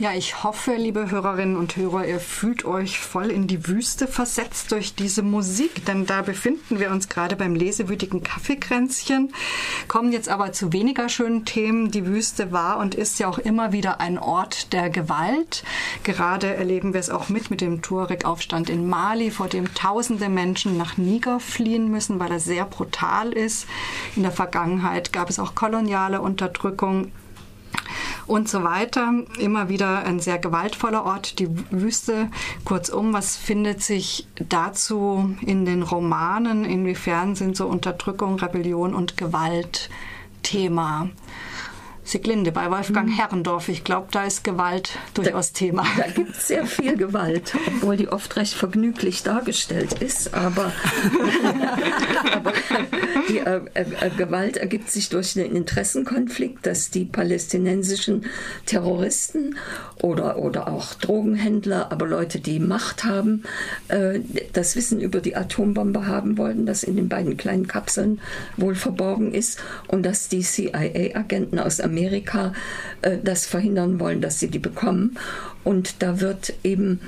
Ja, ich hoffe, liebe Hörerinnen und Hörer, ihr fühlt euch voll in die Wüste versetzt durch diese Musik, denn da befinden wir uns gerade beim lesewütigen Kaffeekränzchen, kommen jetzt aber zu weniger schönen Themen. Die Wüste war und ist ja auch immer wieder ein Ort der Gewalt. Gerade erleben wir es auch mit mit dem Tuareg-Aufstand in Mali, vor dem tausende Menschen nach Niger fliehen müssen, weil er sehr brutal ist. In der Vergangenheit gab es auch koloniale Unterdrückung und so weiter. Immer wieder ein sehr gewaltvoller Ort, die Wüste. Kurzum, was findet sich dazu in den Romanen? Inwiefern sind so Unterdrückung, Rebellion und Gewalt Thema? Sieglinde bei Wolfgang mhm. Herrendorf. Ich glaube, da ist Gewalt durchaus da, Thema. Da gibt es sehr viel Gewalt, obwohl die oft recht vergnüglich dargestellt ist. Aber, aber äh, äh, Gewalt ergibt sich durch den Interessenkonflikt, dass die palästinensischen Terroristen oder, oder auch Drogenhändler, aber Leute, die Macht haben, äh, das Wissen über die Atombombe haben wollten, das in den beiden kleinen Kapseln wohl verborgen ist und dass die CIA-Agenten aus Amerika Amerika äh, das verhindern wollen, dass sie die bekommen. Und da wird eben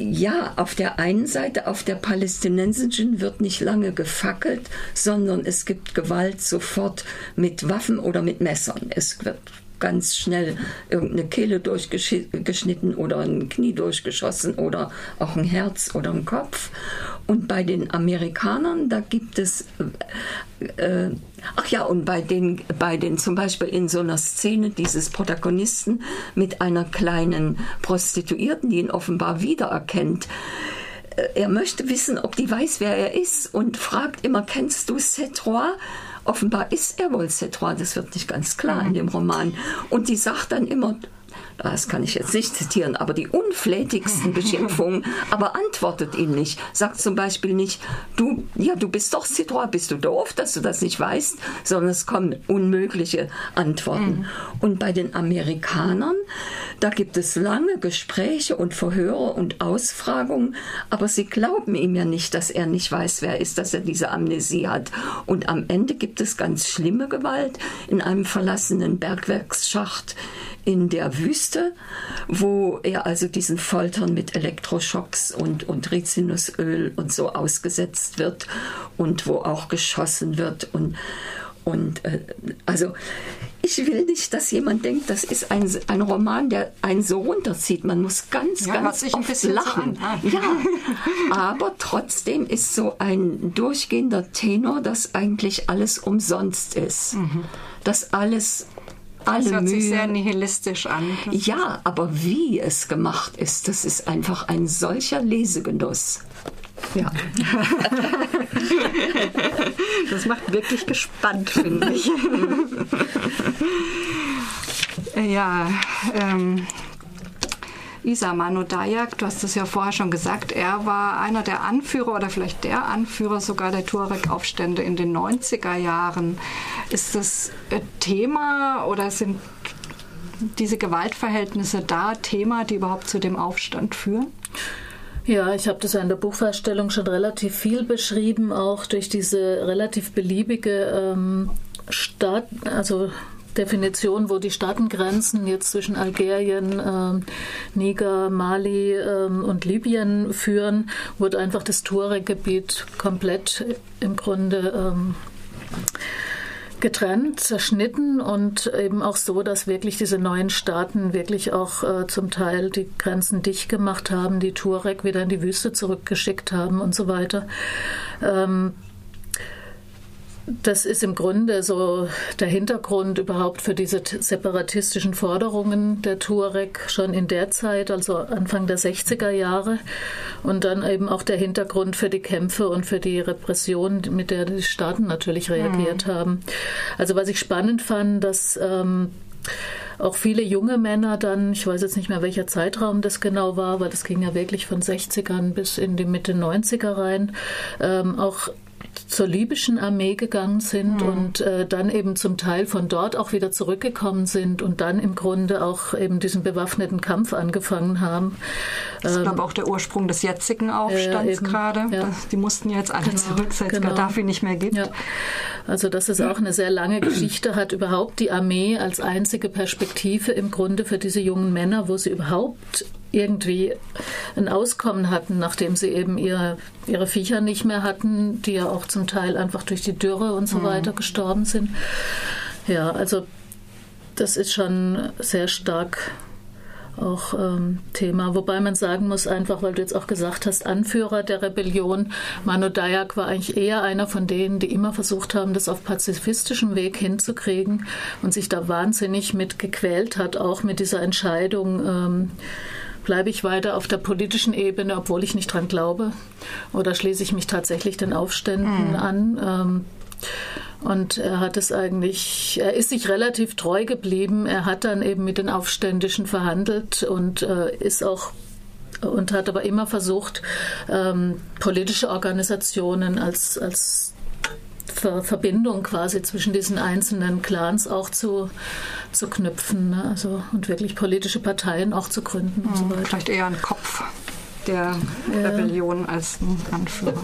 ja, auf der einen Seite, auf der palästinensischen wird nicht lange gefackelt, sondern es gibt Gewalt sofort mit Waffen oder mit Messern. Es wird ganz schnell irgendeine Kehle durchgeschnitten oder ein Knie durchgeschossen oder auch ein Herz oder ein Kopf. Und bei den Amerikanern, da gibt es, äh, äh, ach ja, und bei den, bei den zum Beispiel in so einer Szene dieses Protagonisten mit einer kleinen Prostituierten, die ihn offenbar wiedererkennt, äh, er möchte wissen, ob die weiß, wer er ist und fragt immer, kennst du Cetrois? Offenbar ist er wohl Cetrois, das wird nicht ganz klar in dem Roman. Und die sagt dann immer, das kann ich jetzt nicht zitieren, aber die unflätigsten Beschimpfungen, aber antwortet ihm nicht. Sagt zum Beispiel nicht, du, ja, du bist doch Citroën, bist du doof, dass du das nicht weißt, sondern es kommen unmögliche Antworten. Mhm. Und bei den Amerikanern, da gibt es lange Gespräche und Verhöre und Ausfragungen, aber sie glauben ihm ja nicht, dass er nicht weiß, wer er ist, dass er diese Amnesie hat. Und am Ende gibt es ganz schlimme Gewalt in einem verlassenen Bergwerksschacht in der Wüste, wo er also diesen Foltern mit Elektroschocks und, und Rizinusöl und so ausgesetzt wird und wo auch geschossen wird und und äh, also ich will nicht, dass jemand denkt, das ist ein, ein Roman, der einen so runterzieht. Man muss ganz, ja, ganz oft lachen. So ah. ja, aber trotzdem ist so ein durchgehender Tenor, dass eigentlich alles umsonst ist. Mhm. Dass alles alle das hört Mühe. sich sehr nihilistisch an. Ja, aber wie es gemacht ist, das ist einfach ein solcher Lesegenuss. Ja. das macht wirklich gespannt, finde ich. ja, ähm, Isa Manu Dayak, du hast es ja vorher schon gesagt, er war einer der Anführer oder vielleicht der Anführer sogar der Tuareg-Aufstände in den 90er Jahren. Ist das Thema oder sind diese Gewaltverhältnisse da Thema, die überhaupt zu dem Aufstand führen? Ja, ich habe das ja in der Buchvorstellung schon relativ viel beschrieben, auch durch diese relativ beliebige ähm, Stadt, also Definition, wo die Staatengrenzen jetzt zwischen Algerien, ähm, Niger, Mali ähm, und Libyen führen, wurde einfach das Tuareg-Gebiet komplett im Grunde ähm, getrennt, zerschnitten und eben auch so, dass wirklich diese neuen Staaten wirklich auch äh, zum Teil die Grenzen dicht gemacht haben, die Tuareg wieder in die Wüste zurückgeschickt haben und so weiter. Ähm, das ist im Grunde so der Hintergrund überhaupt für diese separatistischen Forderungen der Tuareg schon in der Zeit, also Anfang der 60er Jahre. Und dann eben auch der Hintergrund für die Kämpfe und für die Repression, mit der die Staaten natürlich reagiert mhm. haben. Also was ich spannend fand, dass ähm, auch viele junge Männer dann, ich weiß jetzt nicht mehr, welcher Zeitraum das genau war, weil das ging ja wirklich von 60ern bis in die Mitte 90er rein, ähm, auch zur libyschen Armee gegangen sind mhm. und äh, dann eben zum Teil von dort auch wieder zurückgekommen sind und dann im Grunde auch eben diesen bewaffneten Kampf angefangen haben. Das ist, ähm, glaube auch der Ursprung des jetzigen Aufstands äh, gerade. Ja. Die mussten jetzt alle genau, zurück, seit genau. Gaddafi nicht mehr gibt. Ja. Also dass es auch eine sehr lange Geschichte hat, überhaupt die Armee als einzige Perspektive im Grunde für diese jungen Männer, wo sie überhaupt irgendwie ein Auskommen hatten, nachdem sie eben ihre, ihre Viecher nicht mehr hatten, die ja auch zum Teil einfach durch die Dürre und so mhm. weiter gestorben sind. Ja, also das ist schon sehr stark auch ähm, Thema. Wobei man sagen muss, einfach, weil du jetzt auch gesagt hast, Anführer der Rebellion, Manu Dayak war eigentlich eher einer von denen, die immer versucht haben, das auf pazifistischem Weg hinzukriegen und sich da wahnsinnig mit gequält hat, auch mit dieser Entscheidung. Ähm, bleibe ich weiter auf der politischen Ebene, obwohl ich nicht dran glaube, oder schließe ich mich tatsächlich den Aufständen mhm. an? Ähm, und er hat es eigentlich, er ist sich relativ treu geblieben. Er hat dann eben mit den Aufständischen verhandelt und äh, ist auch und hat aber immer versucht, ähm, politische Organisationen als, als Ver Verbindung quasi zwischen diesen einzelnen Clans auch zu, zu knüpfen ne? also, und wirklich politische Parteien auch zu gründen und so hm, weiter. Vielleicht eher ein Kopf der ja. Rebellion als ein Anführer.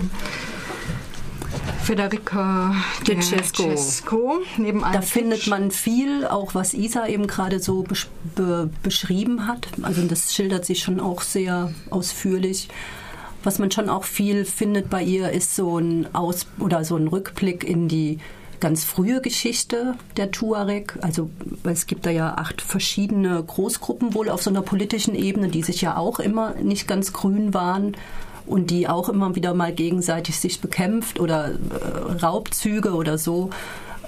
Federica De Cesco. Neben da findet man viel, auch was Isa eben gerade so besch be beschrieben hat. Also das schildert sie schon auch sehr ausführlich. Was man schon auch viel findet bei ihr, ist so ein Aus oder so ein Rückblick in die ganz frühe Geschichte der Tuareg. Also es gibt da ja acht verschiedene Großgruppen wohl auf so einer politischen Ebene, die sich ja auch immer nicht ganz grün waren und die auch immer wieder mal gegenseitig sich bekämpft oder äh, Raubzüge oder so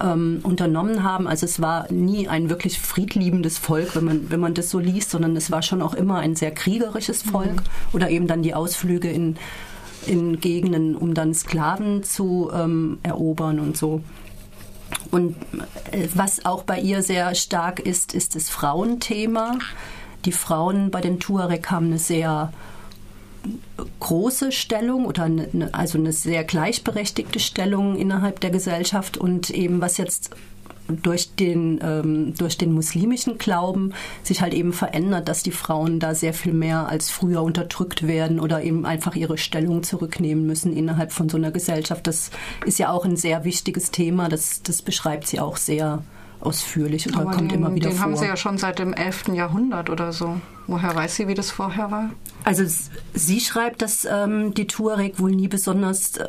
ähm, unternommen haben. Also es war nie ein wirklich friedliebendes Volk, wenn man, wenn man das so liest, sondern es war schon auch immer ein sehr kriegerisches Volk mhm. oder eben dann die Ausflüge in, in Gegenden, um dann Sklaven zu ähm, erobern und so. Und äh, was auch bei ihr sehr stark ist, ist das Frauenthema. Die Frauen bei den Tuareg haben eine sehr große Stellung oder eine, also eine sehr gleichberechtigte Stellung innerhalb der Gesellschaft und eben was jetzt durch den, ähm, durch den muslimischen Glauben sich halt eben verändert, dass die Frauen da sehr viel mehr als früher unterdrückt werden oder eben einfach ihre Stellung zurücknehmen müssen innerhalb von so einer Gesellschaft. Das ist ja auch ein sehr wichtiges Thema. Das, das beschreibt sie auch sehr ausführlich oder Aber kommt den, immer wieder den vor. Den haben sie ja schon seit dem 11. Jahrhundert oder so. Woher weiß sie, wie das vorher war? Also sie schreibt, dass ähm, die Tuareg wohl nie besonders äh,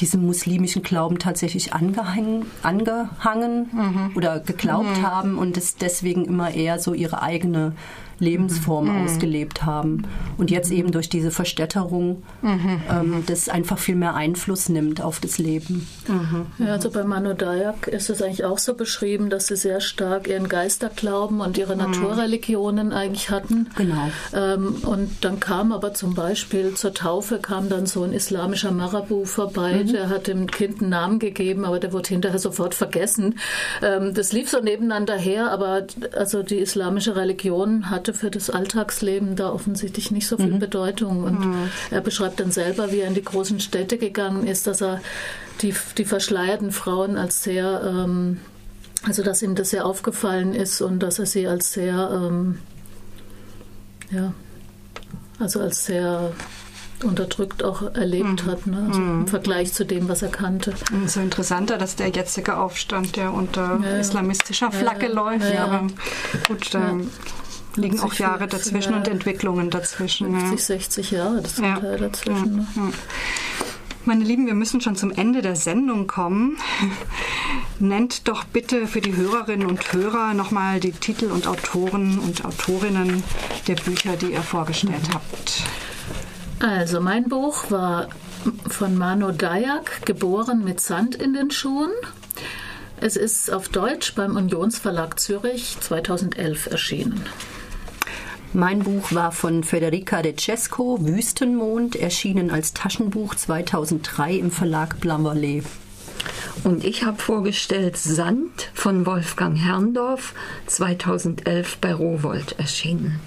diesem muslimischen Glauben tatsächlich angehangen, angehangen mhm. oder geglaubt mhm. haben und es deswegen immer eher so ihre eigene Lebensform mhm. ausgelebt haben. Und jetzt eben durch diese Verstädterung mhm. ähm, das einfach viel mehr Einfluss nimmt auf das Leben. Mhm. Ja, also bei Manu Dayak ist es eigentlich auch so beschrieben, dass sie sehr stark ihren Geisterglauben und ihre mhm. Naturreligionen eigentlich hatten. Genau. Ähm, und dann kam aber zum Beispiel zur Taufe kam dann so ein islamischer Marabu vorbei, mhm. der hat dem Kind einen Namen gegeben, aber der wurde hinterher sofort vergessen. Ähm, das lief so nebeneinander her, aber also die islamische Religion hat hatte für das Alltagsleben da offensichtlich nicht so viel mhm. Bedeutung. Und mhm. er beschreibt dann selber, wie er in die großen Städte gegangen ist, dass er die, die verschleierten Frauen als sehr, ähm, also dass ihm das sehr aufgefallen ist und dass er sie als sehr, ähm, ja, also als sehr unterdrückt auch erlebt mhm. hat, ne? also mhm. im Vergleich zu dem, was er kannte. So interessanter, dass der jetzige Aufstand, der unter ja, islamistischer Flagge ja, läuft, ja, aber gut, ähm, liegen auch Jahre dazwischen und Entwicklungen dazwischen. 50, ja. 60 Jahre das ja. Teil dazwischen. Ne? Ja. Meine Lieben, wir müssen schon zum Ende der Sendung kommen. Nennt doch bitte für die Hörerinnen und Hörer nochmal die Titel und Autoren und Autorinnen der Bücher, die ihr vorgestellt habt. Also mein Buch war von Mano Dayak, geboren mit Sand in den Schuhen. Es ist auf Deutsch beim Unionsverlag Zürich 2011 erschienen. Mein Buch war von Federica De Cesco, Wüstenmond, erschienen als Taschenbuch 2003 im Verlag Blammerlee. Und ich habe vorgestellt Sand von Wolfgang Herrndorf, 2011 bei Rowold erschienen.